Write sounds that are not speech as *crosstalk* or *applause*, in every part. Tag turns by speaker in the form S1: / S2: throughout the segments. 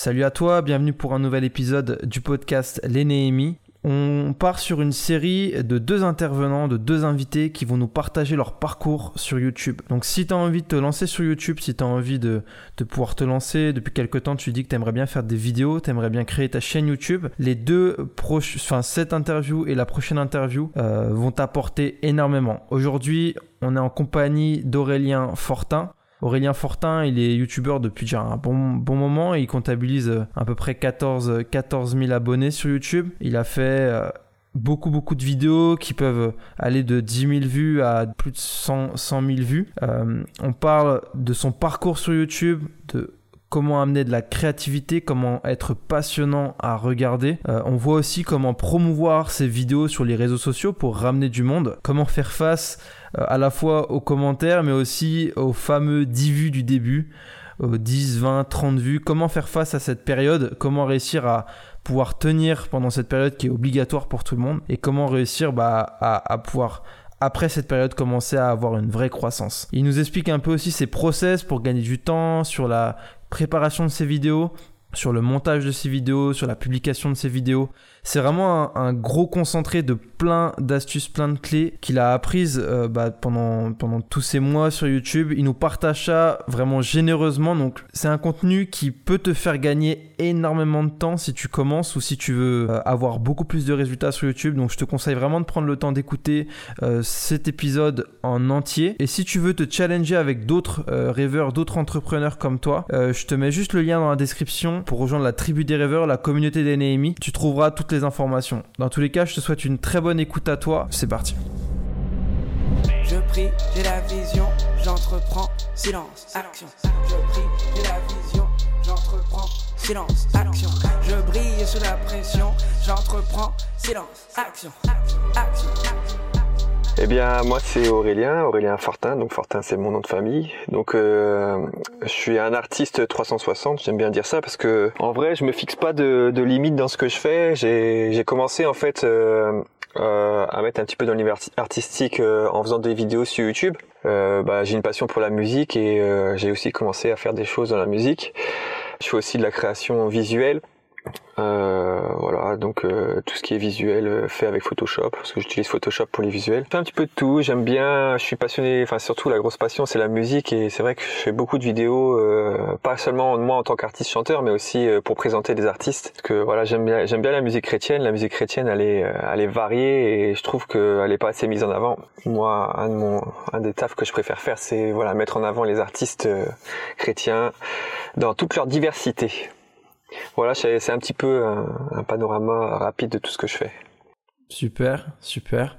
S1: Salut à toi, bienvenue pour un nouvel épisode du podcast L'Enéémie. On part sur une série de deux intervenants, de deux invités qui vont nous partager leur parcours sur YouTube. Donc si tu as envie de te lancer sur YouTube, si tu as envie de, pouvoir te lancer, depuis quelques temps tu dis que tu aimerais bien faire des vidéos, tu aimerais bien créer ta chaîne YouTube, les deux proches, enfin cette interview et la prochaine interview euh, vont t'apporter énormément. Aujourd'hui, on est en compagnie d'Aurélien Fortin. Aurélien Fortin, il est youtubeur depuis déjà un bon, bon moment il comptabilise euh, à peu près 14, 14 000 abonnés sur YouTube. Il a fait euh, beaucoup beaucoup de vidéos qui peuvent aller de 10 000 vues à plus de 100, 100 000 vues. Euh, on parle de son parcours sur YouTube, de comment amener de la créativité, comment être passionnant à regarder. on voit aussi comment promouvoir ses vidéos sur les réseaux sociaux pour ramener du monde, comment faire face à la fois aux commentaires, mais aussi aux fameux 10 vues du début, aux 10, 20, 30 vues. Comment faire face à cette période? Comment réussir à pouvoir tenir pendant cette période qui est obligatoire pour tout le monde? Et comment réussir bah, à, pouvoir après cette période commencer à avoir une vraie croissance? Il nous explique un peu aussi ses process pour gagner du temps sur la préparation de ses vidéos, sur le montage de ses vidéos, sur la publication de ses vidéos. C'est vraiment un, gros concentré de plein d'astuces, plein de clés qu'il a apprises euh, bah, pendant, pendant tous ces mois sur YouTube. Il nous partage ça vraiment généreusement. Donc c'est un contenu qui peut te faire gagner énormément de temps si tu commences ou si tu veux euh, avoir beaucoup plus de résultats sur YouTube. Donc je te conseille vraiment de prendre le temps d'écouter euh, cet épisode en entier. Et si tu veux te challenger avec d'autres rêveurs, d'autres entrepreneurs comme toi, je te mets juste le lien dans la description pour rejoindre la tribu des rêveurs, la communauté des Néhémis. Tu trouveras toutes les informations. Dans tous les cas, je te souhaite une très bonne écoute à toi. C'est parti.
S2: Je prie, j'ai la vision, j'entreprends, silence, action. Je prie, j'ai la vision, j'entreprends, silence, action. Je brille sous la pression, j'entreprends, silence, action, action.
S3: Eh bien, moi c'est Aurélien, Aurélien Fortin. Donc Fortin, c'est mon nom de famille. Donc euh, je suis un artiste 360. J'aime bien dire ça parce que en vrai, je me fixe pas de, de limite dans ce que je fais. J'ai commencé en fait euh, euh, à mettre un petit peu dans l'univers artistique euh, en faisant des vidéos sur YouTube. Euh, bah, j'ai une passion pour la musique et j'ai aussi commencé à faire des choses dans la musique. Je fais aussi de la création visuelle. Euh, voilà, donc euh, tout ce qui est visuel euh, fait avec Photoshop, parce que j'utilise Photoshop pour les visuels. Je fais un petit peu de tout, j'aime bien, je suis passionné, enfin surtout la grosse passion c'est la musique et c'est vrai que je fais beaucoup de vidéos, pas seulement moi en tant qu'artiste chanteur, mais aussi pour présenter des artistes. Parce que voilà, j'aime bien, j'aime bien la musique chrétienne, la musique chrétienne elle est, elle est variée et je trouve qu'elle est pas assez mise en avant. Moi, un des tafs que je préfère faire, c'est voilà mettre en avant les artistes chrétiens dans toute leur diversité. Voilà, c'est un petit peu un, panorama rapide de tout ce que je fais.
S1: Super, super.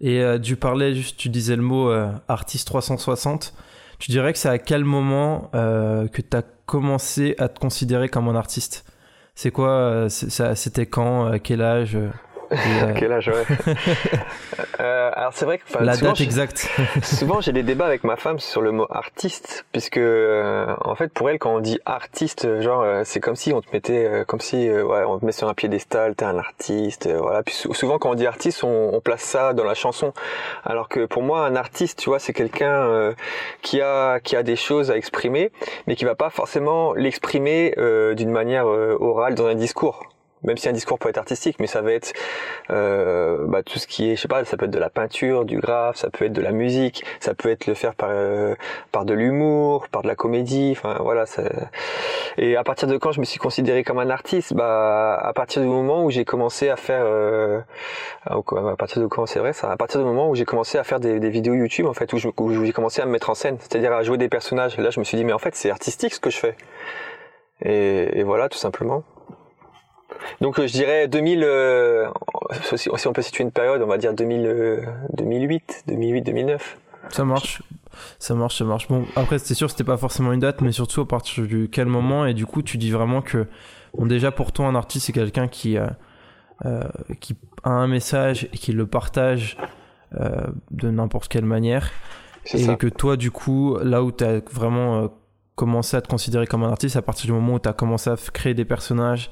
S1: Et euh, tu parlais tu disais le mot euh, artiste 360. Tu dirais que c'est à quel moment euh, que tu as commencé à te considérer comme un artiste? C'est quoi C'était quand À quel âge
S3: euh, Quel âge, ouais. *laughs* euh, alors c'est vrai que
S1: la date exacte. *laughs*
S3: souvent j'ai des débats avec ma femme sur le mot artiste, puisque euh, en fait pour elle quand on dit artiste, genre euh, c'est comme si on te mettait, comme si ouais, on te met sur un piédestal, t'es un artiste, voilà. Puis souvent quand on dit artiste, on, on, place ça dans la chanson, alors que pour moi un artiste, tu vois, c'est quelqu'un qui a qui a des choses à exprimer, mais qui va pas forcément l'exprimer d'une manière orale dans un discours même si un discours peut être artistique, mais ça va être euh, bah, tout ce qui est, je sais pas, ça peut être de la peinture, du graphe, ça peut être de la musique, ça peut être le faire par euh, par de l'humour, par de la comédie, enfin voilà. Ça... Et à partir de quand je me suis considéré comme un artiste, bah à partir du moment où j'ai commencé à faire, euh, à partir de quand c'est vrai ça, à partir du moment où j'ai commencé à faire des, vidéos YouTube en fait, où j'ai commencé à me mettre en scène, c'est-à-dire à jouer des personnages. Là, je me suis dit mais en fait c'est artistique ce que je fais. Et voilà tout simplement. Donc euh, je dirais 2000, euh, si on peut situer une période, on va dire 2000, 2008, 2008, 2009.
S1: Ça marche, ça marche, ça marche. Bon, après c'est sûr c'était pas forcément une date, mais surtout à partir de quel moment? Et du coup tu dis vraiment que, bon déjà pour toi un artiste c'est quelqu'un qui, euh, qui a un message et qui le partage de n'importe quelle manière. Et que toi du coup là où tu as vraiment commencé à te considérer comme un artiste à partir du moment où tu as commencé à créer des personnages,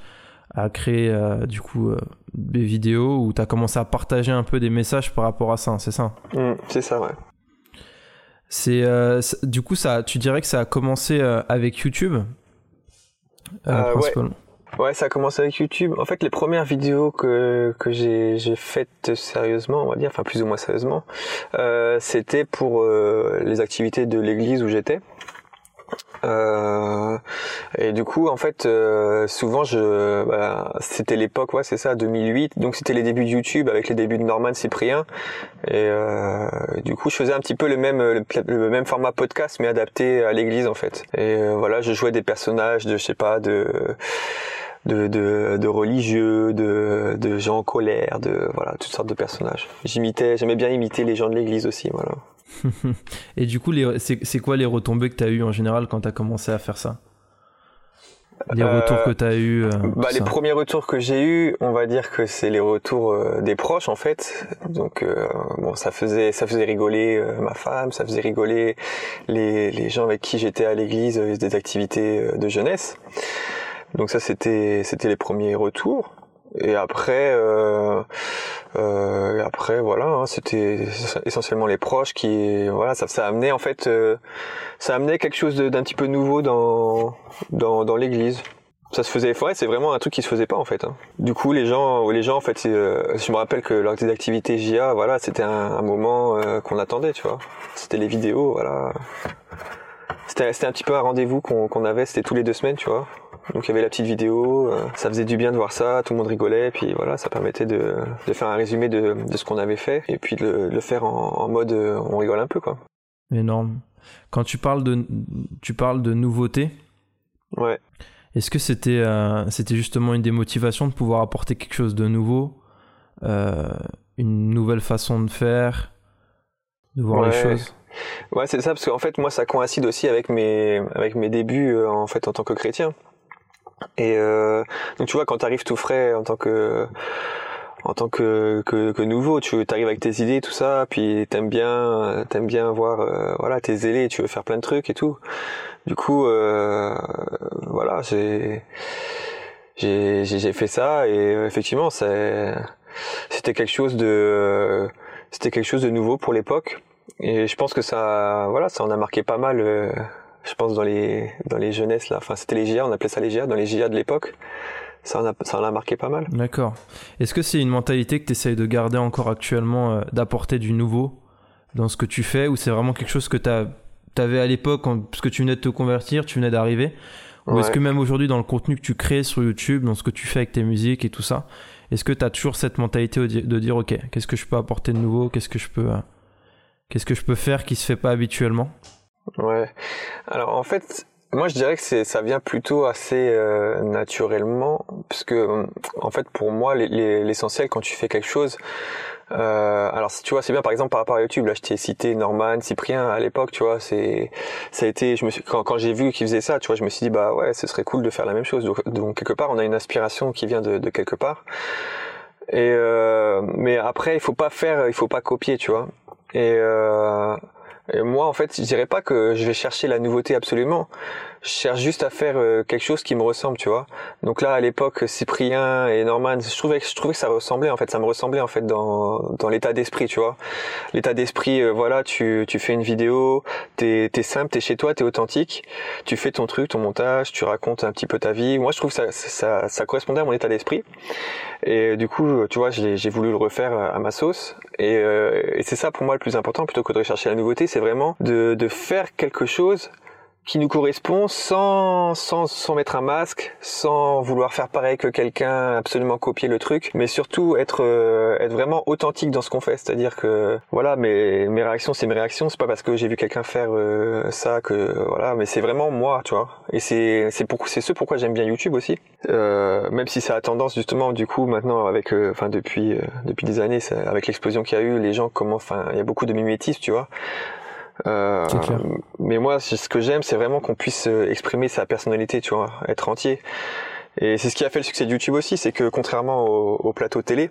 S1: à créer euh, du coup euh, des vidéos où tu as commencé à partager un peu des messages par rapport à ça, c'est ça?
S3: Mmh, C'est ça, ouais.
S1: C'est euh, du coup ça, tu dirais que ça a commencé avec YouTube? Principalement.
S3: Ouais, ça a commencé avec YouTube. En fait, les premières vidéos que, que j'ai, j'ai faites sérieusement, on va dire, enfin plus ou moins sérieusement, c'était pour les activités de l'église où j'étais. Euh, et du coup, en fait, euh, souvent, je, bah, c'était l'époque, ouais, c'est ça, 2008. Donc, c'était les débuts de YouTube avec les débuts de Norman Cyprien. Et euh, du coup, je faisais un petit peu le même, le, même format podcast, mais adapté à l'église, en fait. Et euh, voilà, je jouais des personnages de, je sais pas, de de, de, de religieux, de, de gens en colère, de voilà, toutes sortes de personnages. J'imitais, j'aimais bien imiter les gens de l'église aussi, voilà. *laughs*
S1: Et du coup, c'est quoi les retombées que tu as eu en général quand tu as commencé à faire ça? Les
S3: Euh,
S1: retours que tu as eu euh,
S3: Bah, les premiers retours que j'ai eus, on va dire que c'est les retours euh, des proches en fait. Donc bon, ça faisait ça faisait rigoler ma femme, ça faisait rigoler les, les gens avec qui j'étais à l'église, des activités de jeunesse. Donc ça c'était c'était les premiers retours. Et après euh, euh, après voilà, hein, c'était essentiellement les proches qui voilà ça ça a amené en fait euh, ça a amené quelque chose d'un petit peu nouveau dans dans l'église. Ça se faisait ouais, c'est vraiment un truc qui se faisait pas en fait hein. du coup les gens les gens en fait euh, je me rappelle que lors des activités JA voilà c'était un, moment euh, qu'on attendait tu vois. C'était les vidéos voilà. C'était un petit peu un rendez-vous qu'on qu'on avait c'était tous les deux semaines tu vois donc il y avait la petite vidéo euh, ça faisait du bien de voir ça tout le monde rigolait puis voilà ça permettait de, de faire un résumé de, de ce qu'on avait fait et puis de le, de le faire en, en mode euh, on rigole un peu quoi
S1: Énorme. Quand tu parles de, tu parles de nouveauté,
S3: ouais
S1: est-ce que c'était euh, c'était justement une des motivations de pouvoir apporter quelque chose de nouveau, euh, une nouvelle façon de faire, de voir les choses?
S3: Ouais, c'est ça, parce qu'en fait, moi, ça coïncide aussi avec mes, avec mes débuts, euh, en fait, en tant que chrétien. Et euh, donc, tu vois, quand t'arrives tout frais en tant que, en tant que, que, que nouveau, tu arrives avec tes idées, tout ça, puis t'aimes bien, euh, t'aimes bien voir, euh, voilà, t'es zélé, tu veux faire plein de trucs et tout. Du coup, euh, voilà, j'ai, j'ai, j'ai fait ça et euh, effectivement, c'est, c'était quelque chose de, euh, c'était quelque chose de nouveau pour l'époque. Et je pense que ça, voilà, ça en a marqué pas mal. Je pense dans les dans les jeunesses là. Enfin, c'était les GIA, on appelait ça les GIA dans les GIA de l'époque. Ça en a ça en a marqué pas mal.
S1: D'accord. Est-ce que c'est une mentalité que tu essayes de garder encore actuellement, euh, d'apporter du nouveau dans ce que tu fais, ou c'est vraiment quelque chose que tu avais à l'époque, parce que tu venais de te convertir, tu venais d'arriver? Ou est-ce que même aujourd'hui, dans le contenu que tu crées sur YouTube, dans ce que tu fais avec tes musiques et tout ça, est-ce que tu as toujours cette mentalité de de dire, ok, qu'est-ce que je peux apporter de nouveau? Qu'est-ce que je peux... euh, Qu'est-ce que je peux faire qui se fait pas habituellement?
S3: Ouais. Alors en fait, moi je dirais que ça vient plutôt assez euh, naturellement, parce que euh, en fait pour moi les- les- l'essentiel quand tu fais quelque chose, euh, alors tu vois c'est bien par exemple par rapport à YouTube là je t'ai cité Norman, Cyprien à l'époque tu vois c'est ça a été quand, j'ai vu qu'ils faisaient ça tu vois je me suis dit bah ouais ce serait cool de faire la même chose. Donc, quelque part on a une inspiration qui vient de, de quelque part. Et euh, mais après il faut pas faire il faut pas copier tu vois. Et euh, et moi, en fait, je dirais pas que je vais chercher la nouveauté absolument. Je cherche juste à faire euh, quelque chose qui me ressemble, tu vois. Donc là, à l'époque, Cyprien et Norman, je trouvais, que- ça ressemblait, en fait, ça me ressemblait en fait dans dans l'état d'esprit, tu vois. L'état d'esprit, euh, voilà, tu tu fais une vidéo, t'es t'es simple, t'es chez toi, t'es authentique, tu fais ton truc, ton montage, tu racontes un petit peu ta vie. Moi, je trouve que ça ça ça correspondait à mon état d'esprit. Et du coup, tu vois, j'ai voulu le refaire à ma sauce. Et, euh, et c'est ça pour moi le plus important, plutôt que de rechercher la nouveauté, c'est vraiment de, de faire quelque chose qui nous correspond sans, sans, sans mettre un masque, sans vouloir faire pareil que quelqu'un, absolument copier le truc, mais surtout être, euh, être vraiment authentique dans ce qu'on fait. C'est-à-dire que, voilà, mes, mes réactions, c'est mes réactions, c'est pas parce que j'ai vu quelqu'un faire euh, ça que, voilà, mais c'est vraiment moi, tu vois. Et c'est, c'est pour, c'est ce pourquoi j'aime bien YouTube aussi. Euh, même si ça a tendance justement, du coup, maintenant, avec, euh, enfin, depuis, euh, depuis des années, ça- avec l'explosion qu'il y a eu, les gens comment, enfin, il y a beaucoup de mimétisme, tu vois. Euh,
S1: clair.
S3: mais moi, ce que j'aime, c'est vraiment qu'on puisse euh, exprimer sa personnalité, tu vois, être entier. Et c'est ce qui a fait le succès de YouTube aussi, c'est que contrairement au, au plateau télé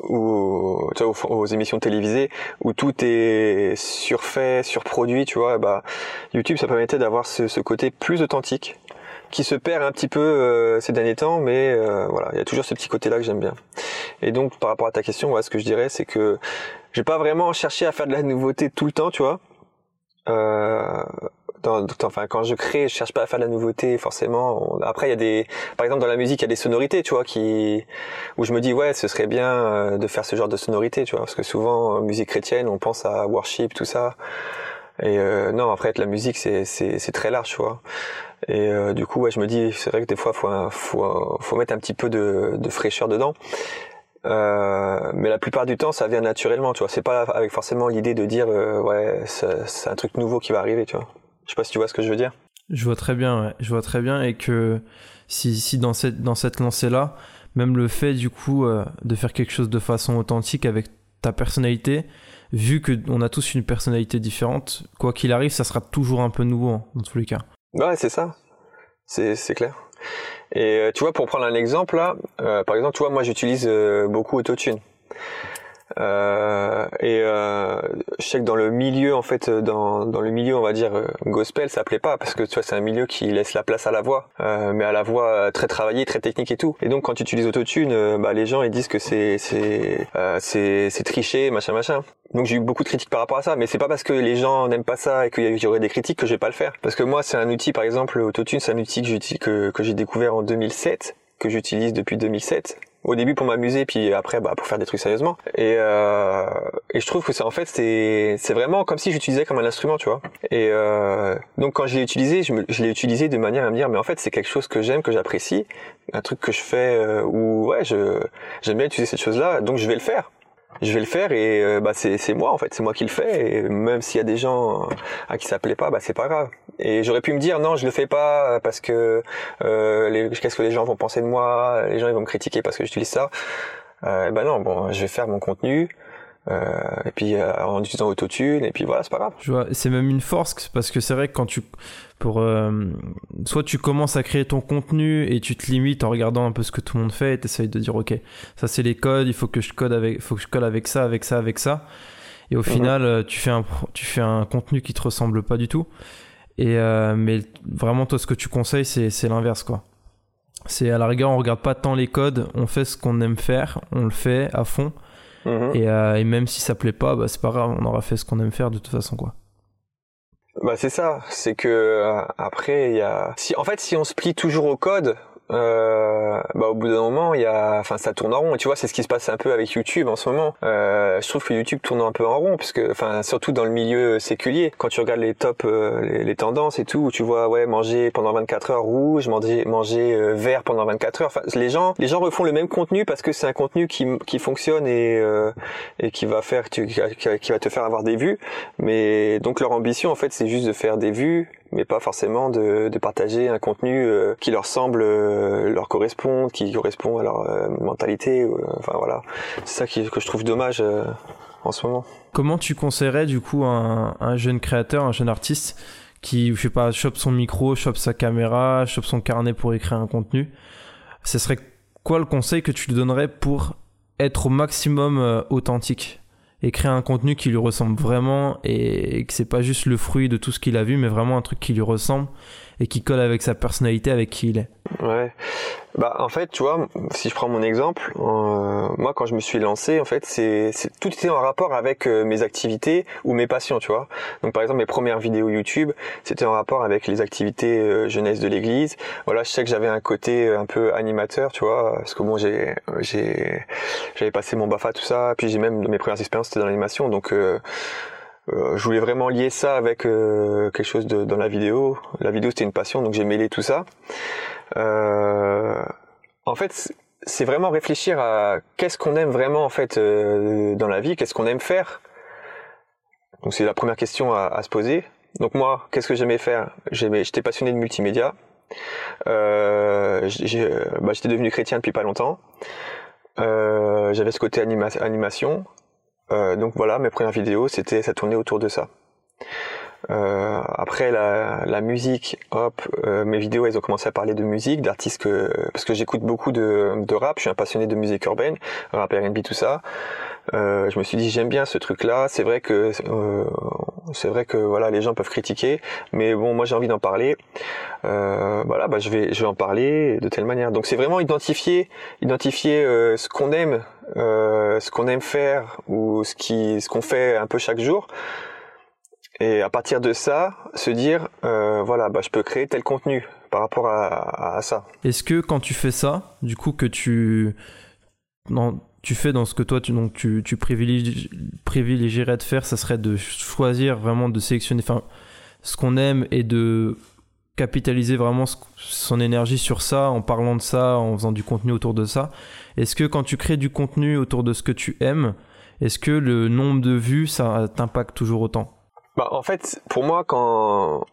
S3: ou tu vois, aux, aux émissions télévisées où tout est surfait, surproduit, tu vois, bah YouTube, ça permettait d'avoir ce, ce côté plus authentique qui se perd un petit peu euh, ces derniers temps, mais euh, voilà, il y a toujours ce petit côté-là que j'aime bien. Et donc, par rapport à ta question, voilà, ce que je dirais, c'est que j'ai pas vraiment cherché à faire de la nouveauté tout le temps, tu vois. Euh, dans, enfin quand je crée je cherche pas à faire de la nouveauté forcément. Après il y a des par exemple dans la musique il y a des sonorités tu vois qui où je me dis ouais ce serait bien euh, de faire ce genre de sonorité tu vois parce que souvent musique chrétienne on pense à worship tout ça. Et euh, non après la musique c'est c'est très large tu vois. Et euh, du coup ouais je me dis c'est vrai que des fois faut faut faut mettre un petit peu de, de fraîcheur dedans euh, mais la plupart du temps, ça vient naturellement, tu vois. C'est pas avec forcément l'idée de dire euh, ouais, c'est un truc nouveau qui va arriver, tu vois. Je sais pas si tu vois ce que je veux dire.
S1: Je vois très bien, ouais. je vois très bien, et que si, si dans cette dans cette lancée là, même le fait du coup euh, de faire quelque chose de façon authentique avec ta personnalité, vu que on a tous une personnalité différente, quoi qu'il arrive, ça sera toujours un peu nouveau hein, dans tous les cas.
S3: Ouais, c'est ça, c'est c'est clair. Et euh, tu vois, pour prendre un exemple là, euh, par exemple, tu vois, moi j'utilise euh, beaucoup Autotune. Euh, et euh, je sais que dans le milieu, en fait, dans, dans le milieu, on va dire gospel, ça plaît pas parce que tu vois, c'est un milieu qui laisse la place à la voix, euh, mais à la voix très travaillée, très technique et tout. Et donc, quand tu utilises autotune, bah les gens ils disent que c'est c'est c'est triché, machin machin. Donc j'ai eu beaucoup de critiques par rapport à ça, mais c'est pas parce que les gens n'aiment pas ça et qu'il y aurait des critiques que je vais pas le faire. Parce que moi, c'est un outil, par exemple, autotune, c'est un outil que, que, que j'ai découvert en 2007 que j'utilise depuis 2007 au début pour m'amuser puis après bah pour faire des trucs sérieusement. Et euh, et je trouve que c'est en fait c'est c'est vraiment comme si j'utilisais comme un instrument tu vois. Et euh, donc quand je l'ai utilisé je, je l'ai utilisé de manière à me dire mais en fait c'est quelque chose que j'aime que j'apprécie un truc que je fais euh, où ouais je j'aime bien utiliser cette chose là donc je vais le faire. Je vais le faire et euh, bah c'est c'est moi en fait c'est moi qui le fais. Et même s'il y a des gens à qui ça plaît pas bah c'est pas grave et j'aurais pu me dire non je le fais pas parce que euh, qu'est-ce que les gens vont penser de moi les gens ils vont me critiquer parce que j'utilise ça. Euh, bah non bon je vais faire mon contenu euh, et puis euh, en utilisant autotune et puis voilà c'est pas grave.
S1: Je vois c'est même une force parce que c'est vrai que quand tu pour euh, soit tu commences à créer ton contenu et tu te limites en regardant un peu ce que tout le monde fait et t'essayes de dire ok ça c'est les codes il faut que je code avec faut que je code avec ça avec ça avec ça. Et au mhm. final tu fais un tu fais un contenu qui te ressemble pas du tout et euh, mais vraiment toi ce que tu conseilles c'est l'inverse quoi c'est à la rigueur on regarde pas tant les codes on fait ce qu'on aime faire on le fait à fond Mhm. Et, euh, et, même si ça plaît pas, bah, c'est pas grave, on aura fait ce qu'on aime faire de toute façon, quoi.
S3: Bah c'est ça, c'est que euh, après il y a si en fait si on se plie toujours au code, euh, bah au bout d'un moment il y a enfin ça tourne en rond. Et tu vois c'est ce qui se passe un peu avec YouTube en ce moment. Euh, je trouve que YouTube tourne un peu en rond puisque enfin surtout dans le milieu séculier. Quand tu regardes les tops euh, les, tendances et tout tu vois ouais manger pendant 24 heures rouge manger manger euh, vert pendant 24 heures. Enfin les gens les gens refont le même contenu parce que c'est un contenu qui qui fonctionne et euh, et qui va faire qui, va te faire avoir des vues. Mais donc leur ambition en fait c'est juste de faire des vues mais pas forcément de, de partager un contenu qui leur semble leur correspondre, qui correspond à leur euh, mentalité. enfin voilà, c'est ça que je trouve dommage en ce moment.
S1: Comment tu conseillerais du coup un, un jeune créateur, un jeune artiste qui, je sais pas, chope son micro, chope sa caméra, chope son carnet pour écrire un contenu? Ce serait quoi le conseil que tu lui donnerais pour être au maximum authentique? Et créer un contenu qui lui ressemble vraiment et que c'est pas juste le fruit de tout ce qu'il a vu, mais vraiment un truc qui lui ressemble et qui colle avec sa personnalité, avec qui il est.
S3: Ouais. Bah en fait, tu vois, si je prends mon exemple, euh, moi quand je me suis lancé, en fait, c'est tout était en rapport avec euh, mes activités ou mes passions, tu vois. Donc par exemple mes premières vidéos YouTube, c'était en rapport avec les activités euh, jeunesse de l'Église. Voilà, je sais que j'avais un côté un peu animateur, tu vois, parce que bon, j'ai j'ai j'avais passé mon Bafa tout ça, puis j'ai même mes premières expériences c'était dans l'animation, donc je voulais vraiment lier ça avec quelque chose de, dans la vidéo. La vidéo c'était une passion, donc j'ai mêlé tout ça. Euh, en fait, c'est vraiment réfléchir à qu'est-ce qu'on aime vraiment en fait euh, dans la vie, qu'est-ce qu'on aime faire. Donc c'est la première question à, se poser. Donc moi, qu'est-ce que j'aimais faire? J'étais passionné de multimédia. Euh, bah, j'étais devenu chrétien depuis pas longtemps. J'avais ce côté animation. Donc voilà, mes premières vidéos, c'était ça tournait autour de ça. Euh, après la, la, musique, hop, euh, mes vidéos elles ont commencé à parler de musique, d'artistes que parce que j'écoute beaucoup de, de, rap, je suis un passionné de musique urbaine, rap R&B tout ça. Euh, je me suis dit j'aime bien ce truc-là. C'est vrai que euh, c'est vrai que voilà les gens peuvent critiquer, mais bon moi j'ai envie d'en parler. Euh, voilà, bah je vais je vais en parler de telle manière. Donc c'est vraiment identifier identifier ce qu'on aime, ce qu'on aime faire ou ce qui ce qu'on fait un peu chaque jour et à partir de ça, se dire, euh, voilà, bah, je peux créer tel contenu par rapport à, à ça.
S1: Est-ce que quand tu fais ça, du coup que tu non, tu fais dans ce que toi tu donc tu, privilégierais de faire, ça serait de choisir vraiment de sélectionner, enfin, ce qu'on aime et de capitaliser vraiment son énergie sur ça, en parlant de ça, en faisant du contenu autour de ça. Est-ce que quand tu crées du contenu autour de ce que tu aimes, est-ce que le nombre de vues, ça t'impacte toujours autant?
S3: Bah, En fait, pour moi, quand,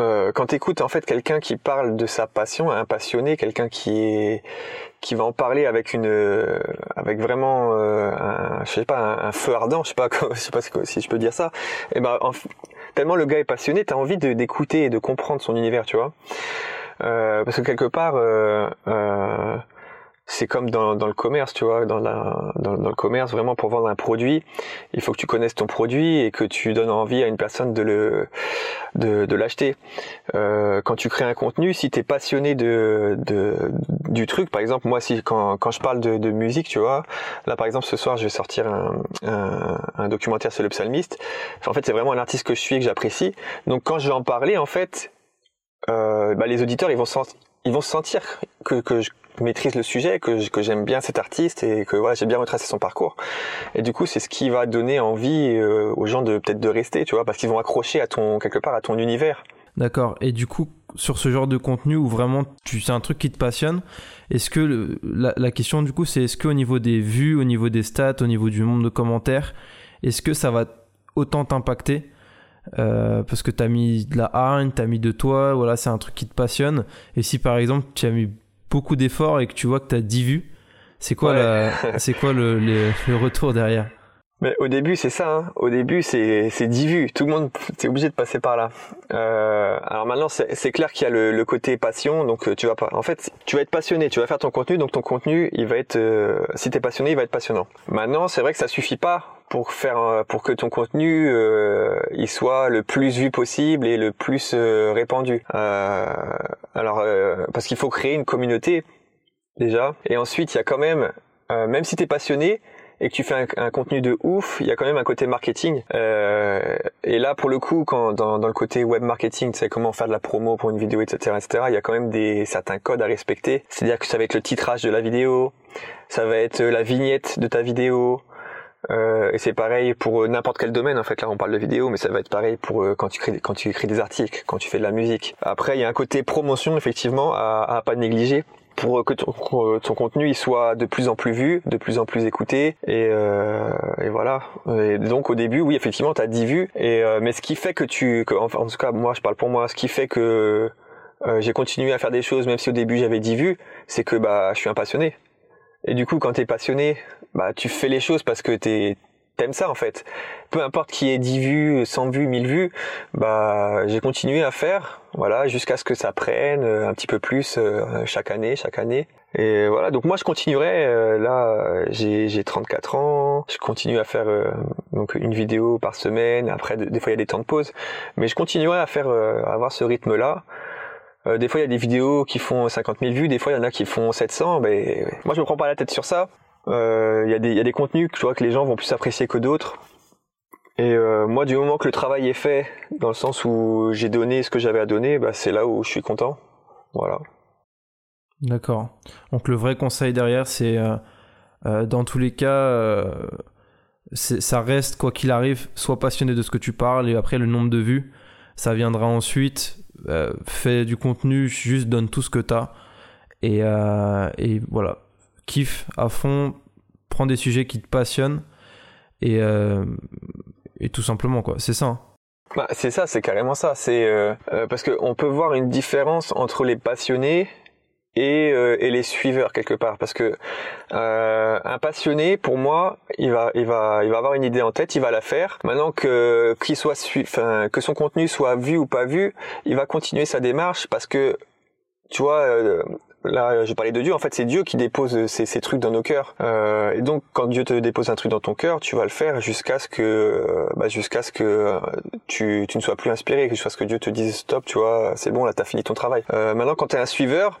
S3: euh, quand tu écoutes en fait quelqu'un qui parle de sa passion, un passionné, quelqu'un qui est qui va en parler avec une avec vraiment euh, un, je sais pas un, feu ardent, je sais pas *laughs* je sais pas si je peux dire ça. Et eh ben tellement le gars est passionné, t'as envie d'écouter et de comprendre son univers, tu vois. Euh, parce que quelque part, euh, euh, c'est comme dans, dans, le commerce, tu vois, dans, la, dans, le commerce, vraiment pour vendre un produit, il faut que tu connaisses ton produit et que tu donnes envie à une personne de le de, de l'acheter. Euh, quand tu crées un contenu, si tu es passionné de, de, du truc, par exemple, moi, si quand, quand je parle de, de musique, tu vois, là par exemple ce soir, je vais sortir un, un, un documentaire sur le psalmiste. en fait, c'est vraiment un artiste que je suis et que j'apprécie. Donc quand je vais en parler, en fait, euh, bah, les auditeurs, ils vont ils vont sentir que, que je maîtrise le sujet, que, que j'aime bien cet artiste et que voilà, j'ai bien retracé son parcours. Et du coup, c'est ce qui va donner envie euh, aux gens de peut-être de rester, tu vois, parce qu'ils vont accrocher à ton quelque part à ton univers.
S1: D'accord. Et du coup, sur ce genre de contenu où vraiment tu c'est un truc qui te passionne, est-ce que la, la, question du coup, c'est est-ce que au niveau des vues, au niveau des stats, au niveau du nombre de commentaires, est-ce que ça va autant t'impacter euh, parce que t'as mis de la hargne, t'as mis de toi, voilà, c'est un truc qui te passionne. Et si par exemple tu as mis beaucoup d'efforts et que tu vois que tu as 10 vues, c'est quoi, c'est quoi le, le, retour derrière?
S3: Mais au début, c'est ça. Hein. Au début, c'est c'est 10 vues. Tout le monde, c'est obligé de passer par là. Euh, alors maintenant, c'est clair qu'il y a le, le, côté passion. Donc euh, tu vas pas. En fait, tu vas être passionné. Tu vas faire ton contenu. Donc ton contenu, il va être. Euh, si t'es passionné, il va être passionnant. Maintenant, c'est vrai que ça suffit pas pour faire euh, pour que ton contenu euh, il soit le plus vu possible et le plus euh, répandu. alors parce qu'il faut créer une communauté déjà et ensuite il y a quand même même si tu es passionné et que tu fais un, contenu de ouf, il y a quand même un côté marketing. et là, pour le coup, quand dans, dans le côté web marketing, tu sais comment faire de la promo pour une vidéo, etc., etc., il y a quand même des certains codes à respecter. C'est-à-dire que ça va être le titrage de la vidéo, ça va être la vignette de ta vidéo, euh, et c'est pareil pour euh, n'importe quel domaine en fait. Là, on parle de vidéo, mais ça va être pareil pour euh, quand tu crées quand tu écris des articles, quand tu fais de la musique. Après, il y a un côté promotion effectivement à, à pas négliger pour que ton, contenu il soit de plus en plus vu, de plus en plus écouté et, euh, et voilà. Et donc au début, oui, effectivement, tu as 10 vues et mais ce qui fait que tu que, en tout cas, moi je parle pour moi, ce qui fait que j'ai continué à faire des choses même si au début j'avais 10 vues, c'est que bah je suis un passionné. Et du coup, quand t'es passionné, bah tu fais les choses parce que t'es t'aimes ça en fait. Peu importe qui ait 10 vues, 100 vues, 1000 vues, bah j'ai continué à faire, voilà, jusqu'à ce que ça prenne euh, un petit peu plus euh, chaque année, chaque année. Et voilà, donc moi je continuerai, euh, là j'ai, j'ai 34 ans, je continue à faire donc une vidéo par semaine, après des fois il y a des temps de pause, mais je continuerai à faire, à avoir ce rythme-là. Euh, des fois, il y a des vidéos qui font 50 000 vues, des fois, il y en a qui font 700. Mais moi, je me prends pas la tête sur ça. Euh, il y, a des, y a des contenus que je vois que les gens vont plus apprécier que d'autres. Et euh, moi, du moment que le travail est fait, dans le sens où j'ai donné ce que j'avais à donner, bah, c'est là où je suis content. Voilà.
S1: D'accord. Donc le vrai conseil derrière, c'est dans tous les cas, ça reste quoi qu'il arrive, sois passionné de ce que tu parles et après le nombre de vues, ça viendra ensuite euh, fais du contenu, juste donne tout ce que t'as. Et, euh, et voilà, kiffe à fond, prends des sujets qui te passionnent. Et, euh, et tout simplement, quoi. C'est ça. Hein.
S3: Bah, c'est ça, c'est carrément ça. C'est parce qu'on peut voir une différence entre les passionnés et, euh, et les suiveurs quelque part parce que euh, un passionné pour moi il va il va il va avoir une idée en tête il va la faire maintenant que qu'il soit enfin que son contenu soit vu ou pas vu il va continuer sa démarche parce que tu vois euh, là je parlais de Dieu. En fait c'est Dieu qui dépose ces, ces trucs dans nos cœurs. Euh, et donc quand Dieu te dépose un truc dans ton cœur tu vas le faire jusqu'à ce que euh, bah, jusqu'à ce que euh, tu, tu ne sois plus inspiré jusqu'à ce que Dieu te dise stop tu vois c'est bon là t'as fini ton travail. Euh, maintenant quand t'es un suiveur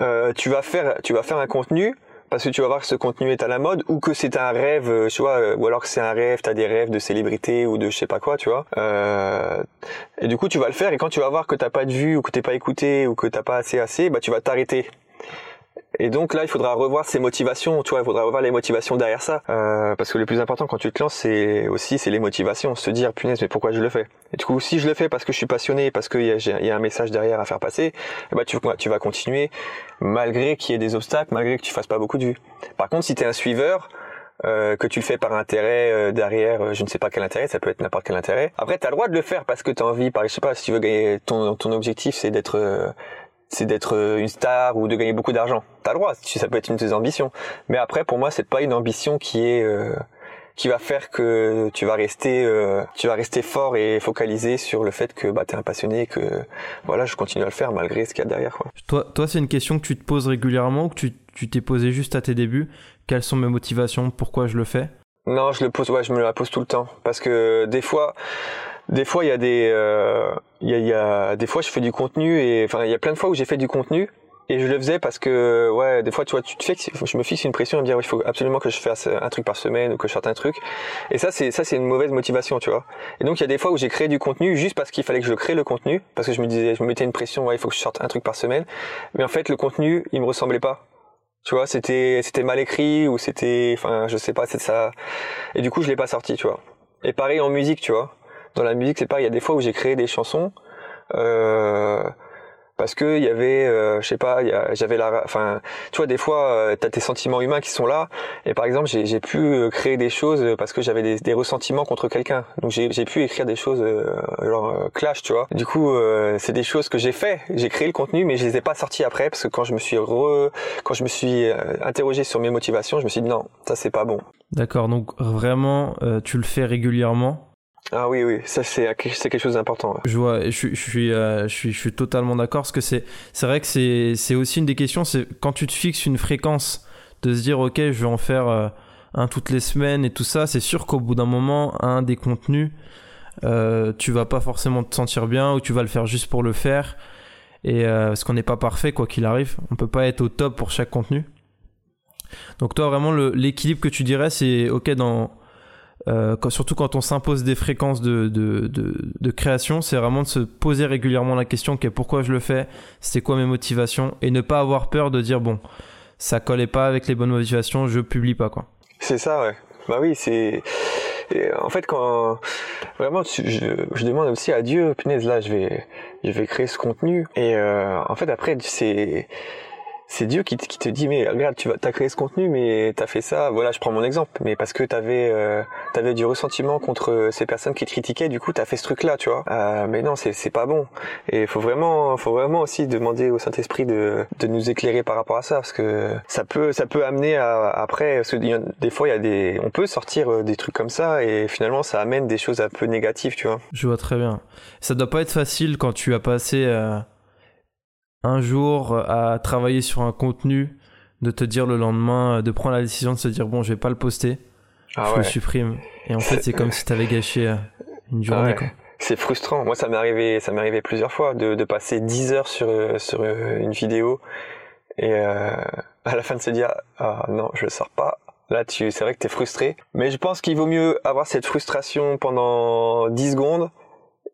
S3: euh, tu vas faire tu vas faire un contenu parce que tu vas voir que ce contenu est à la mode ou que c'est un rêve, euh, tu vois, euh, ou alors que c'est un rêve, t'as des rêves de célébrité ou de je sais pas quoi, tu vois. Euh, et du coup, tu vas le faire et quand tu vas voir que t'as pas de vue ou que t'es pas écouté ou que t'as pas assez assez, bah tu vas t'arrêter. Et donc là, il faudra revoir ses motivations, tu vois, il faudra revoir les motivations derrière ça, euh, parce que le plus important quand tu te lances, c'est aussi c'est les motivations, se dire punaise, mais pourquoi je le fais? Et du coup, si je le fais parce que je suis passionné, parce qu'il y a, y a un message derrière à faire passer, bah tu, tu vas continuer malgré qu'il y ait des obstacles, malgré que tu fasses pas beaucoup de vues. Par contre, si tu es un suiveur, euh, que tu le fais par intérêt euh, derrière, euh, je ne sais pas quel intérêt, ça peut être n'importe quel intérêt. Après, tu as le droit de le faire parce que tu as envie, par, je sais pas, si tu veux gagner, ton, ton objectif c'est d'être euh, c'est d'être euh, une star ou de gagner beaucoup d'argent. T'as le droit, ça peut être une de tes ambitions. Mais après, pour moi, c'est pas une ambition qui est euh, qui va faire que tu vas rester euh, tu vas rester fort et focalisé sur le fait que bah t'es un passionné que voilà je continue à le faire malgré ce qu'il y a derrière quoi.
S1: Toi toi c'est une question que tu te poses régulièrement ou que tu tu t'es posé juste à tes débuts? Quelles sont mes motivations? Pourquoi je le fais?
S3: Non je le pose ouais je me la pose tout le temps parce que des fois des fois il y a des euh, il y, a, y a des fois je fais du contenu et enfin il y a plein de fois où j'ai fait du contenu et je le faisais parce que ouais des fois tu vois tu te fais je me fixe une pression à me dire il faut absolument que je fasse un truc par semaine ou que je sorte un truc. Et ça c'est ça c'est une mauvaise motivation tu vois. Et donc il y a des fois où j'ai créé du contenu juste parce qu'il fallait que je crée le contenu parce que je me disais je me mettais une pression ouais il faut que je sorte un truc par semaine. Mais en fait le contenu il me ressemblait pas. Tu vois c'était c'était mal écrit ou c'était enfin je sais pas c'est ça. Et du coup je l'ai pas sorti tu vois. Et pareil en musique tu vois dans la musique c'est pareil il y a des fois où j'ai créé des chansons euh, parce que il y avait euh, je sais pas j'avais la enfin tu vois des fois euh, tu as tes sentiments humains qui sont là et par exemple j'ai pu euh, créer des choses parce que j'avais des, ressentiments contre quelqu'un. Donc j'ai pu écrire des choses euh, genre euh, clash tu vois. Du coup c'est des choses que j'ai fait. J'ai créé le contenu mais je les ai pas sortis après parce que quand je me suis re, quand je me suis interrogé sur mes motivations je me suis dit non ça c'est pas bon.
S1: D'accord. Donc vraiment tu le fais régulièrement?
S3: Ah oui, oui, ça c'est quelque chose d'important.
S1: Je vois, je, suis, euh, je, suis, je suis totalement d'accord parce que c'est vrai que c'est aussi une des questions, c'est quand tu te fixes une fréquence de se dire ok, je vais en faire euh, un toutes les semaines et tout ça, c'est sûr qu'au bout d'un moment, un des contenus, euh, tu vas pas forcément te sentir bien ou tu vas le faire juste pour le faire. Et euh, parce qu'on n'est pas parfait quoi qu'il arrive, on peut pas être au top pour chaque contenu. Donc toi vraiment l'équilibre que tu dirais c'est ok dans euh, surtout quand on s'impose des fréquences de, de, de, création, c'est vraiment de se poser régulièrement la question okay, pourquoi je le fais, c'est quoi mes motivations, et ne pas avoir peur de dire bon, ça collait pas avec les bonnes motivations, je publie pas quoi.
S3: C'est ça, ouais. Bah oui, c'est. en fait, quand vraiment, je, je, demande aussi à Dieu, punaise, là, je vais, je vais créer ce contenu, et euh, en fait, après, c'est c'est Dieu qui, qui, te dit mais regarde tu vas t'as créé ce contenu mais t'as fait ça voilà je prends mon exemple. Mais parce que t'avais euh, t'avais du ressentiment contre ces personnes qui te critiquaient du coup t'as fait ce truc là tu vois. Euh, mais non c'est c'est pas bon. Et faut vraiment faut vraiment aussi demander au Saint Esprit de de nous éclairer par rapport à ça parce que ça peut ça peut amener à après parce que des fois il y a des on peut sortir euh, des trucs comme ça et finalement ça amène des choses un peu négatives tu vois.
S1: Je vois très bien. Ça doit pas être facile quand tu as passé euh un jour à travailler sur un contenu, de te dire le lendemain, de prendre la décision de se dire bon, je vais pas le poster, ah je le supprime. Et en fait, c'est comme si tu avais gâché euh, une journée.
S3: Ouais. C'est frustrant. Moi, ça m'est arrivé, ça m'est arrivé plusieurs fois de, de, passer 10 heures sur euh, sur euh, une vidéo et euh, à la fin de se dire ah non, je le sors pas. Là, tu, c'est vrai que t'es frustré. Mais je pense qu'il vaut mieux avoir cette frustration pendant 10 secondes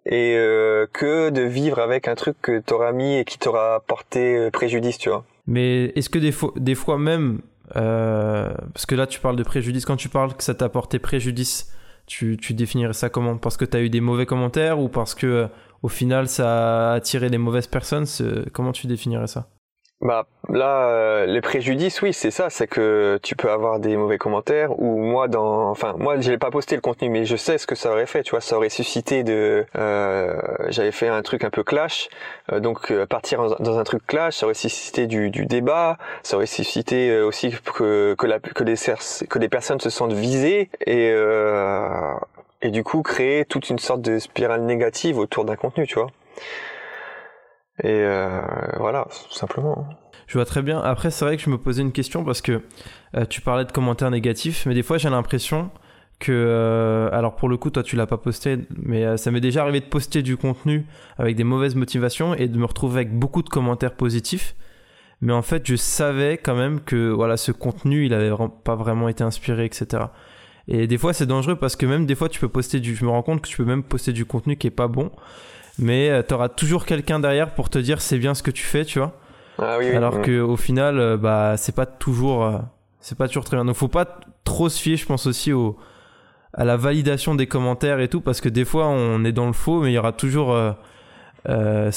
S3: et euh, que de vivre avec un truc que t'auras mis et qui t'aura porté euh, préjudice, tu vois.
S1: Mais est-ce que des fois, des fois même, euh, parce que là tu parles de préjudice, quand tu parles que ça t'a porté préjudice, tu, tu définirais ça comment? Parce que t'as eu des mauvais commentaires ou parce que euh, au final ça a attiré les mauvaises personnes? Comment tu définirais ça?
S3: Bah là, euh, les préjudices, oui, c'est ça, c'est que tu peux avoir des mauvais commentaires ou moi dans, enfin moi je n'ai pas posté le contenu, mais je sais ce que ça aurait fait, tu vois, ça aurait suscité de, euh, j'avais fait un truc un peu clash, euh, donc euh, partir dans un truc clash, ça aurait suscité du, du débat, ça aurait suscité euh, aussi que que, la, que les que les personnes se sentent visées et et du coup créer toute une sorte de spirale négative autour d'un contenu, tu vois. Et euh, voilà, tout simplement.
S1: Je vois très bien. Après, c'est vrai que je me posais une question parce que euh, tu parlais de commentaires négatifs, mais des fois j'ai l'impression que, euh, alors pour le coup, toi tu l'as pas posté, mais ça m'est déjà arrivé de poster du contenu avec des mauvaises motivations et de me retrouver avec beaucoup de commentaires positifs. mais en fait, je savais quand même que voilà, ce contenu, il avait pas vraiment été inspiré, etc. Et des fois, c'est dangereux parce que même des fois, tu peux poster du. Je me rends compte que tu peux même poster du contenu qui est pas bon, mais euh, tu auras toujours quelqu'un derrière pour te dire c'est bien ce que tu fais, tu vois.
S3: Ah oui, oui.
S1: Alors
S3: Mm.
S1: que au final, euh, bah, c'est pas toujours, euh, c'est pas toujours très bien. Donc, faut pas trop se fier, je pense aussi au à la validation des commentaires et tout, parce que des fois, on est dans le faux, mais il y aura toujours euh, euh,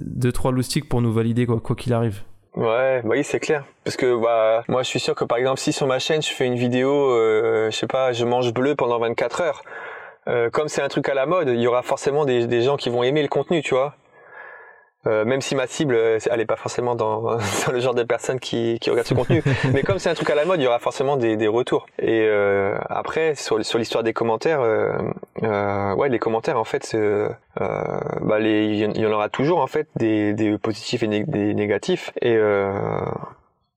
S1: deux trois loustiques pour nous valider quoi quoi qu'il arrive.
S3: Ouais, bah oui, c'est clair. Parce que bah, moi, je suis sûr que par exemple, si sur ma chaîne, je fais une vidéo, euh, je sais pas, je mange bleu pendant 24 heures, euh, comme c'est un truc à la mode, il y aura forcément des, des gens qui vont aimer le contenu, tu vois. Euh, même si ma cible, euh, elle est pas forcément dans, *laughs* dans le genre de personnes qui, qui regardent ce contenu. *laughs* Mais comme c'est un truc à la mode, il y aura forcément des, des retours. Et euh, après, sur, sur l'histoire des commentaires, euh, euh, ouais, les commentaires, en fait, bah les, il y en- aura toujours en fait des, des positifs et né- des négatifs. Et euh,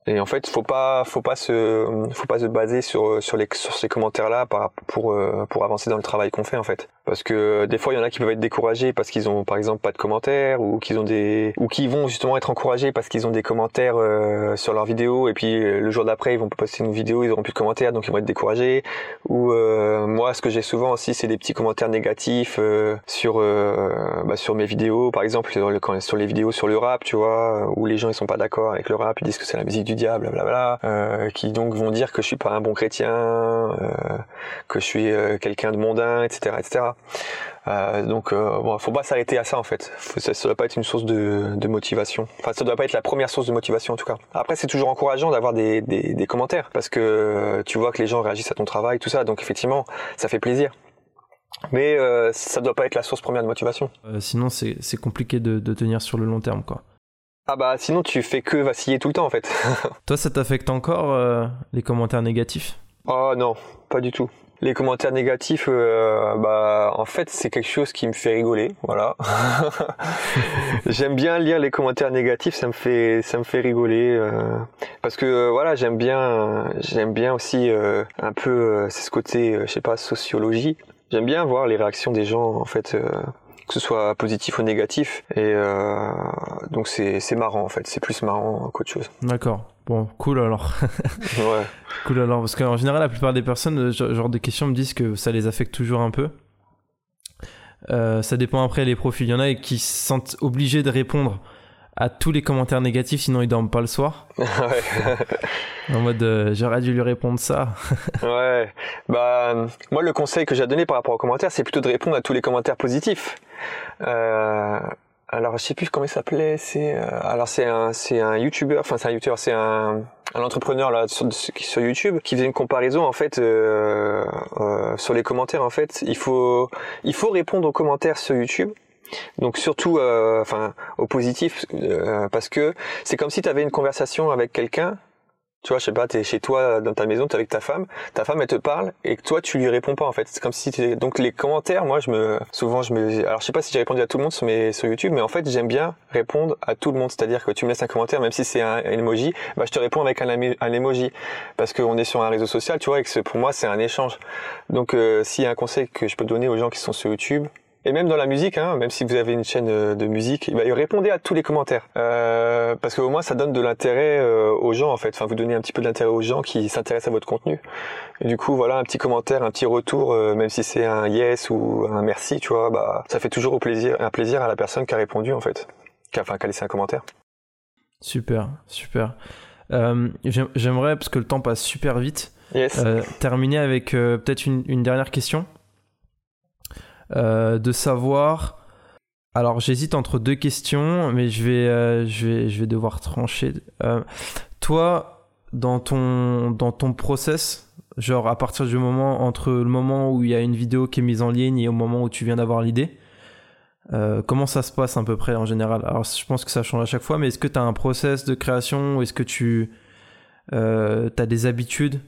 S3: et en fait, faut pas, faut pas se, faut pas se baser sur sur les sur ces commentaires-là pour euh, pour avancer dans le travail qu'on fait en fait. Parce que des fois, il y en a qui peuvent être découragés parce qu'ils ont par exemple pas de commentaires ou qu'ils ont des ou qui vont justement être encouragés parce qu'ils ont des commentaires euh, sur leurs vidéos et puis euh, le jour d'après ils vont poster une vidéo, ils auront plus de commentaires donc ils vont être découragés. Ou euh, moi, ce que j'ai souvent aussi, c'est des petits commentaires négatifs euh, sur euh, bah, sur mes vidéos, par exemple sur, sur les vidéos sur le rap, tu vois, où les gens ils sont pas d'accord avec le rap, ils disent que c'est la musique du diable, blablabla, euh, qui donc vont dire que je suis pas un bon chrétien, euh, que je suis euh, quelqu'un de mondain, etc., etc. Euh, donc bon, faut pas s'arrêter à ça en fait. Ça, ça doit pas être une source de, motivation. Enfin, ça doit pas être la première source de motivation en tout cas. Après, c'est toujours encourageant d'avoir des, commentaires parce que tu vois que les gens réagissent à ton travail, tout ça. Donc effectivement, ça fait plaisir. Mais ça doit pas être la source première de motivation.
S1: Sinon, c'est compliqué de, de tenir sur le long terme quoi.
S3: Ah bah sinon tu fais que vaciller tout le temps en fait. *laughs*
S1: Toi, ça t'affecte encore euh, les commentaires négatifs?
S3: Oh non, pas du tout. Les commentaires négatifs, euh, bah en fait c'est quelque chose qui me fait rigoler, voilà. *laughs* j'aime bien lire les commentaires négatifs, ça me fait ça me fait rigoler euh, parce que euh, voilà j'aime bien j'aime bien aussi euh, un peu euh, c'est ce côté euh, je sais pas sociologie. J'aime bien voir les réactions des gens en fait. Que ce soit positif ou négatif et euh, donc c'est c'est marrant en fait c'est plus marrant qu'autre chose
S1: D'accord. Bon, cool alors. *laughs* *laughs*
S3: ouais
S1: cool alors, parce qu'en général, la plupart des personnes, euh, genre de questions me disent que ça les affecte toujours un peu. Euh, ça dépend après les profils. Il y en a qui se sentent obligés de répondre à tous les commentaires négatifs, sinon ils dorment pas le soir. *laughs*
S3: ouais
S1: En mode, euh, j'aurais dû lui répondre ça. *laughs*
S3: Ouais, bah moi le conseil que j'ai donné par rapport aux commentaires, c'est plutôt de répondre à tous les commentaires positifs. Euh, alors je sais plus comment il s'appelait, c'est euh, alors c'est un c'est un YouTuber, enfin c'est un YouTuber, c'est un un entrepreneur là sur, sur YouTube qui faisait une comparaison en fait euh, euh, sur les commentaires en fait, il faut il faut répondre aux commentaires sur YouTube. Donc surtout euh, enfin au positif euh, parce que c'est comme si tu avais une conversation avec quelqu'un tu vois, je sais pas, t'es chez toi dans ta maison, t'es avec ta femme, ta femme elle te parle et toi tu lui réponds pas en fait. C'est comme si donc les commentaires, moi je me souvent je me alors je sais pas si j'ai répondu à tout le monde sur mes sur YouTube, mais en fait j'aime bien répondre à tout le monde, c'est-à-dire que tu me laisses un commentaire même si c'est un, emoji, bah je te réponds avec un, emoji parce qu'on est sur un réseau social, tu vois, et que pour moi c'est un échange. Donc euh, s'il y a un conseil que je peux donner aux gens qui sont sur YouTube, et même dans la musique, hein, même si vous avez une chaîne euh, de musique, bah, répondez à tous les commentaires. Euh, parce qu'au moins, ça donne de l'intérêt euh, aux gens, en fait. Enfin, vous donnez un petit peu de l'intérêt aux gens qui s'intéressent à votre contenu. Et du coup, voilà, un petit commentaire, un petit retour, euh, même si c'est un yes ou un merci, tu vois, bah, ça fait toujours au plaisir, un plaisir à la personne qui a répondu, en fait. Qui a, enfin, qui a laissé un commentaire.
S1: Super, super. J'aim- J'aimerais, parce que le temps passe super vite,
S3: Yes.
S1: terminer avec peut-être une, une dernière question. Euh, de savoir. Alors, j'hésite entre deux questions, mais je vais, euh, je vais, je vais devoir trancher. Euh, toi, dans ton, dans ton process, genre à partir du moment, entre le moment où il y a une vidéo qui est mise en ligne et au moment où tu viens d'avoir l'idée, comment ça se passe à peu près en général? Alors, je pense que ça change à chaque fois, mais est-ce que tu as un process de création ou est-ce que tu euh, as des habitudes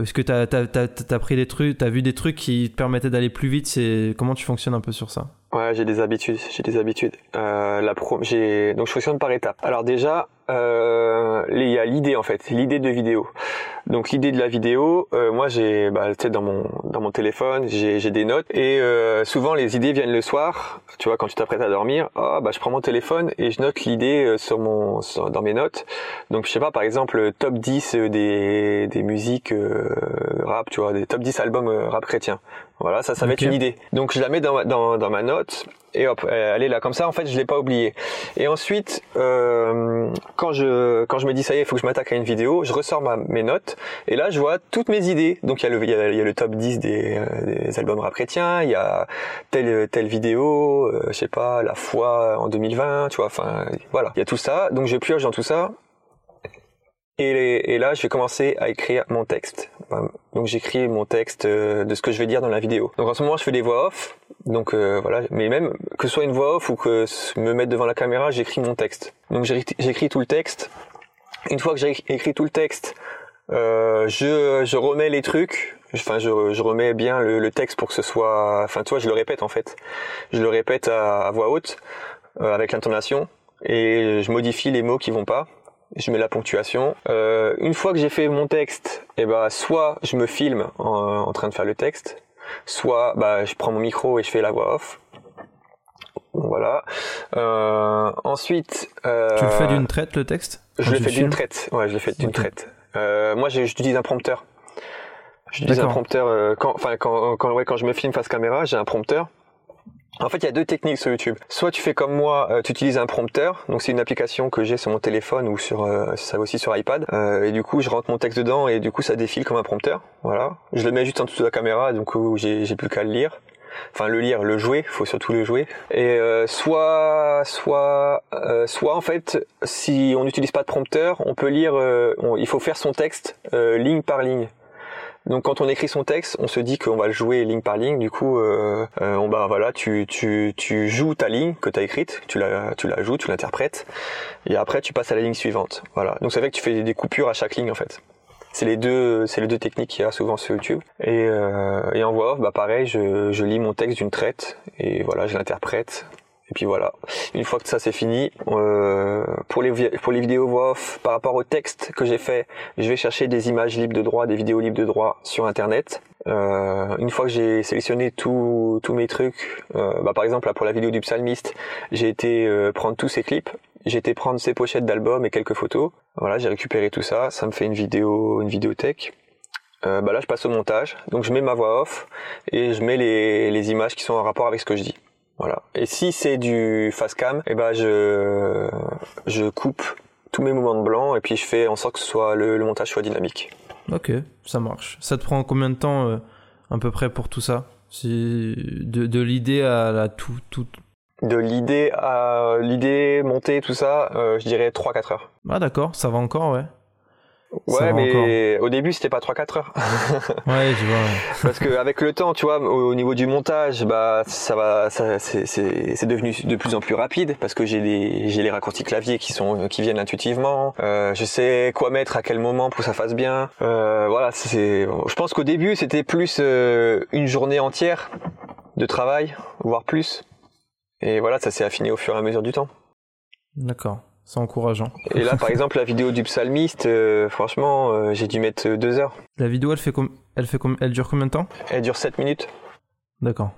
S1: Est-ce que tu as, pris des trucs, tu as vu des trucs qui te permettaient d'aller plus vite? C'est Comment tu fonctionnes un peu sur ça?
S3: Ouais, j'ai des habitudes, j'ai des habitudes. Euh, la pro, j'ai donc je fonctionne par étapes. Alors déjà, euh, il y a l'idée en fait, l'idée de vidéo. Donc l'idée de la vidéo, euh, moi j'ai, bah, tu sais, dans mon dans mon téléphone, j'ai des notes et euh, souvent les idées viennent le soir. Tu vois, quand tu t'apprêtes à dormir, ah bah je prends mon téléphone et je note l'idée euh, sur mon dans mes notes. Donc je sais pas, par exemple, top 10 des des musiques euh, rap, tu vois, des top 10 albums euh, rap chrétiens. Voilà, ça, ça va être une idée. Donc je la mets dans ma, dans, dans ma note et hop, elle est là comme ça. En fait, je l'ai pas oubliée. Et ensuite, euh, quand je quand je me dis ça y est, il faut que je m'attaque à une vidéo, je ressors ma, mes notes et là je vois toutes mes idées. Donc il y a le il y a, il y a le top 10 des, euh, des albums rap chrétiens, il y a telle telle vidéo, euh, je sais pas, la foi en 2020, tu vois. Enfin voilà, il y a tout ça. Donc je pioche dans tout ça. Et, là, je vais commencer à écrire mon texte. Donc j'écris mon texte euh, de ce que je vais dire dans la vidéo. Donc en ce moment, je fais des voix off. Donc euh, voilà, mais même que ce soit une voix off ou que me mettre devant la caméra, j'écris mon texte. Donc j'écris tout le texte. Une fois que j'ai écrit tout le texte, euh, je, je remets les trucs. Enfin, je, je remets bien le, le texte pour que ce soit. Enfin, tu vois, je le répète en fait. Je le répète à, à voix haute euh, avec l'intonation et je modifie les mots qui vont pas. Je mets la ponctuation. Euh, une fois que j'ai fait mon texte, et ben soit je me filme en, en train de faire le texte, soit bah je prends mon micro et je fais la voix off. Voilà. Euh, ensuite, euh,
S1: Tu le fais d'une traite le texte?
S3: Je le fais d'une traite. Ouais, je le fais d'une traite. Moi, j'utilise un prompteur. J'utilise un prompteur quand, enfin quand, quand, ouais, quand je me filme face caméra, j'ai un prompteur. En fait, il y a deux techniques sur YouTube. Soit tu fais comme moi, euh, tu utilises un prompteur. Donc c'est une application que j'ai sur mon téléphone ou sur euh, ça aussi sur iPad. Euh, et du coup, je rentre mon texte dedans et du coup, ça défile comme un prompteur. Voilà. Je le mets juste en dessous de la caméra, donc j'ai plus qu'à le lire. Enfin, le lire, le jouer. Faut surtout le jouer. Et euh, soit, soit, soit en fait, si on n'utilise pas de prompteur, on peut lire. il faut faire son texte ligne par ligne. Donc quand on écrit son texte, on se dit qu'on va le jouer ligne par ligne. Du coup, euh, euh, bah voilà, tu tu tu joues ta ligne que tu as écrite, tu la tu la joues, tu l'interprètes, et après tu passes à la ligne suivante. Voilà. Donc ça fait que tu fais des coupures à chaque ligne en fait. C'est les deux c'est les deux techniques qu'il y a souvent sur YouTube. Et euh, et en voix off, bah pareil, je je lis mon texte d'une traite et voilà, je l'interprète. Et puis voilà. Une fois que ça c'est fini, euh, pour les pour les vidéos voix off, par rapport au texte que j'ai fait, je vais chercher des images libres de droit, des vidéos libres de droit sur internet. Euh, une fois que j'ai sélectionné tous tous mes trucs, euh, bah par exemple là pour la vidéo du psalmiste, j'ai été euh, prendre tous ces clips, j'ai été prendre ces pochettes d'albums et quelques photos. Voilà, j'ai récupéré tout ça, ça me fait une vidéo une vidéothèque. Euh, bah là je passe au montage, donc je mets ma voix off et je mets les les images qui sont en rapport avec ce que je dis. Voilà. Et si c'est du face cam, eh ben je je coupe tous mes moments de blanc et puis je fais en sorte que ce soit le, le montage soit dynamique.
S1: Ok, ça marche. Ça te prend combien de temps euh, à peu près pour tout ça? Si- de, de l'idée à la tout, tout...
S3: De l'idée à l'idée montée tout ça, euh, je dirais 3-4 heures.
S1: Ah d'accord, ça va encore, ouais.
S3: Ouais, mais au début c'était pas 3-4 heures. *laughs*
S1: Ouais, je vois. *laughs*
S3: Parce que avec le temps, tu vois, au, au niveau du montage, bah ça va, ça, c'est, devenu de plus en plus rapide parce que j'ai des, j'ai les raccourcis clavier qui sont, qui viennent intuitivement. Euh, je sais quoi mettre à quel moment pour que ça fasse bien. Euh, voilà, c'est. Je pense qu'au début c'était plus euh, une journée entière de travail, voire plus. Et voilà, ça s'est affiné au fur et à mesure du temps.
S1: D'accord, c'est encourageant.
S3: Et là, par exemple, la vidéo du psalmiste, euh, franchement, euh, j'ai dû mettre deux heures.
S1: La vidéo, elle fait com- elle fait com- elle dure combien de temps?
S3: Elle dure 7 minutes.
S1: D'accord.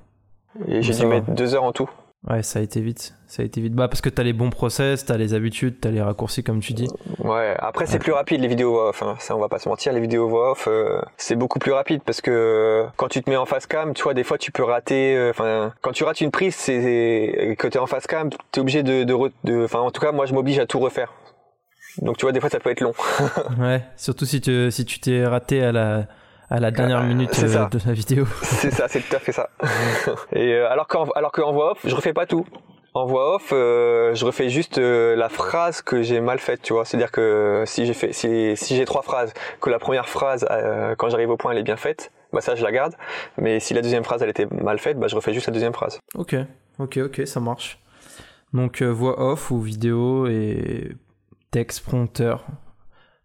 S3: Et j'ai dû
S1: va.
S3: mettre deux heures en tout.
S1: Ouais, ça a été vite. Ça a été vite. Bah parce que t'as les bons process, t'as les habitudes, t'as les raccourcis comme tu dis.
S3: Ouais, après c'est
S1: Ouais.
S3: plus rapide les vidéos voix off, hein. ça on va pas se mentir, les vidéos voix off euh, c'est beaucoup plus rapide parce que euh, quand tu te mets en face cam, tu vois des fois tu peux rater, euh, enfin quand tu rates une prise, c'est que t'es en face cam, t'es obligé de, de, re- de, enfin en tout cas moi je m'oblige à tout refaire. Donc tu vois des fois ça peut être long. *laughs*
S1: Ouais, surtout si tu si tu t'es raté à la à la dernière
S3: Euh,
S1: minute euh, de la vidéo. *laughs*
S3: c'est ça, c'est tout à fait ça. *laughs* Et euh, alors qu'en alors qu'en voix off, je refais pas tout. En voix off, euh, je refais juste la phrase que j'ai mal faite, tu vois. C'est-à-dire que si j'ai fait, si, si j'ai trois phrases, que la première phrase, quand j'arrive au point, elle est bien faite, bah ça je la garde. Mais si la deuxième phrase elle était mal faite, bah je refais juste la deuxième phrase.
S1: Ok, ok, ok, ça marche. Donc voix off ou vidéo et texte, prompteur,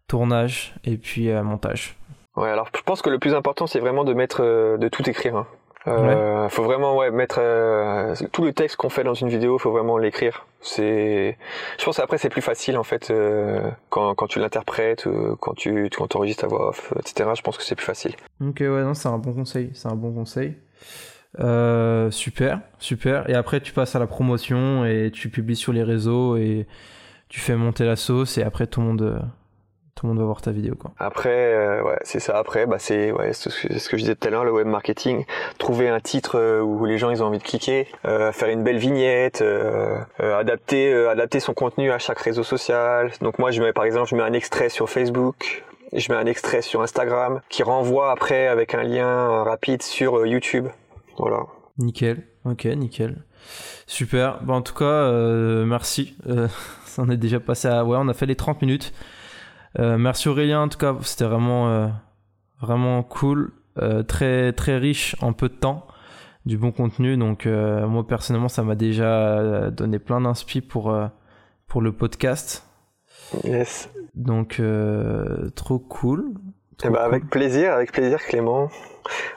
S1: tournage et puis montage.
S3: Ouais, alors je pense que le plus important c'est vraiment de mettre, euh, de tout écrire. hein. Euh, Faut vraiment ouais mettre euh, tout le texte qu'on fait dans une vidéo, faut vraiment l'écrire. C'est, je pense après c'est plus facile en fait euh, quand, quand tu l'interprètes, euh, quand tu quand t'enregistres ta voix off, etc. Je pense que c'est plus facile.
S1: Ok ouais non c'est un bon conseil, c'est un bon conseil. Euh, super, super. Et après, tu passes à la promotion et tu publies sur les réseaux et tu fais monter la sauce et après tout le monde, euh, tout le monde va voir ta vidéo quoi.
S3: Après, euh, ouais, c'est ça. Après, bah c'est ouais, ce que ce que je disais tout à l'heure, le web marketing. Trouver un titre euh, où les gens ils ont envie de cliquer, euh, faire une belle vignette, euh, adapter adapter son contenu à chaque réseau social. Donc moi, je mets par exemple, je mets un extrait sur Facebook. Je mets un extrait sur Instagram qui renvoie après avec un lien rapide sur YouTube. Voilà.
S1: Nickel. Ok, nickel. Super. Bon, en tout cas, euh, merci. Euh, *laughs* on est déjà passé à ouais, on a fait les 30 minutes. Euh, merci Aurélien. En tout cas, c'était vraiment euh, vraiment cool, euh, très très riche en peu de temps, du bon contenu. Donc euh, moi personnellement, ça m'a déjà donné plein d'inspi pour euh, pour le podcast.
S3: Yes.
S1: Donc euh, trop cool.
S3: Eh bah,
S1: cool.
S3: avec plaisir, avec plaisir Clément.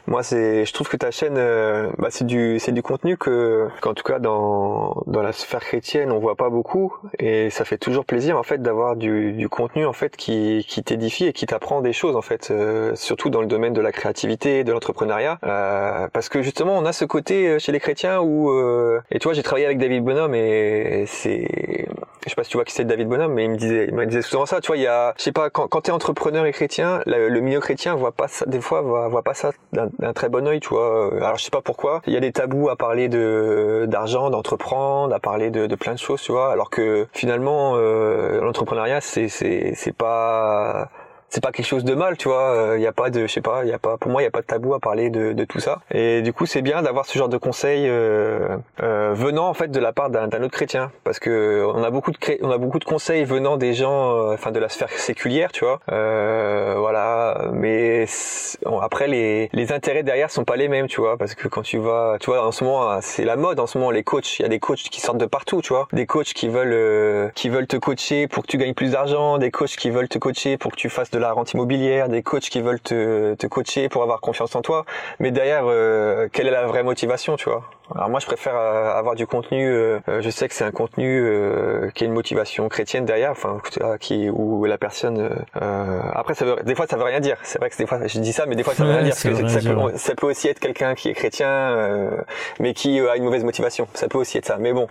S3: Moi c'est, je trouve que ta chaîne, euh, bah, c'est du, c'est du contenu que, qu'en tout cas dans dans la sphère chrétienne on voit pas beaucoup et ça fait toujours plaisir en fait d'avoir du, du contenu en fait qui qui t'édifie et qui t'apprend des choses en fait, euh, surtout dans le domaine de la créativité, de l'entrepreneuriat, euh, parce que justement on a ce côté euh, chez les chrétiens où euh, et tu vois j'ai travaillé avec David Bonhomme et c'est je sais pas si tu vois qui c'est David Bonhomme, mais il me disait, il souvent ça. Tu vois, il y a, je sais pas, quand, quand t'es entrepreneur et chrétien, le, le milieu chrétien voit pas ça, des fois, voit pas ça d'un très bon œil, tu vois. Alors, je sais pas pourquoi. Il y a des tabous à parler de d'argent, d'entreprendre, à parler de, de plein de choses, tu vois. Alors que finalement, euh, l'entrepreneuriat, c'est c'est pas c'est pas quelque chose de mal, tu vois. Il y a pas de, je sais pas, il y a pas, pour moi, il y a pas de tabou à parler de, de tout ça. Et du coup, c'est bien d'avoir ce genre de conseils euh, euh, venant en fait de la part d'un autre chrétien, parce que on a beaucoup de, on a beaucoup de conseils venant des gens, euh, enfin de la sphère séculière, tu vois. Euh, voilà, mais après les, les intérêts derrière sont pas les mêmes, tu vois, parce que quand tu vas, tu vois, en ce moment, c'est la mode, en ce moment, les coachs, il y a des coachs qui sortent de partout, tu vois, des coachs qui veulent, euh, qui veulent te coacher pour que tu gagnes plus d'argent, des coachs qui veulent te coacher pour que tu fasses de la rente immobilière, des coachs qui veulent te, te coacher pour avoir confiance en toi. Mais derrière, euh, quelle est la vraie motivation, tu vois? Alors moi, je préfère euh, avoir du contenu. euh, euh, je sais que c'est un contenu euh, qui a une motivation chrétienne derrière, enfin, qui où la personne. euh, après, ça veut, des fois, ça veut rien dire. C'est vrai que des fois, je dis ça, mais des fois, ça veut
S1: Ouais,
S3: rien dire.
S1: ça
S3: parce que peut,
S1: ouais.
S3: ça peut aussi être quelqu'un qui est chrétien, euh, mais qui a une mauvaise motivation. Ça peut aussi être ça. Mais bon,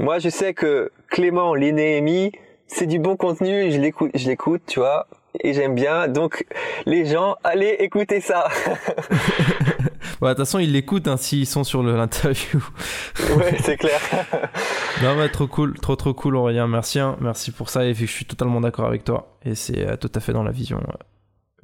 S3: moi, je sais que Clément Linéemi, c'est du bon contenu. Je l'écoute, je l'écoute, tu vois. Et j'aime bien, donc les gens, allez écouter ça. *laughs*
S1: Bah, de toute façon, ils l'écoutent hein, s'ils sont sur l'interview.
S3: ouais, c'est clair. *laughs*
S1: non, mais trop cool, trop trop cool, Aurélien. Merci, hein. merci pour ça. Et je suis totalement d'accord avec toi. Et c'est euh, tout à fait dans la vision euh,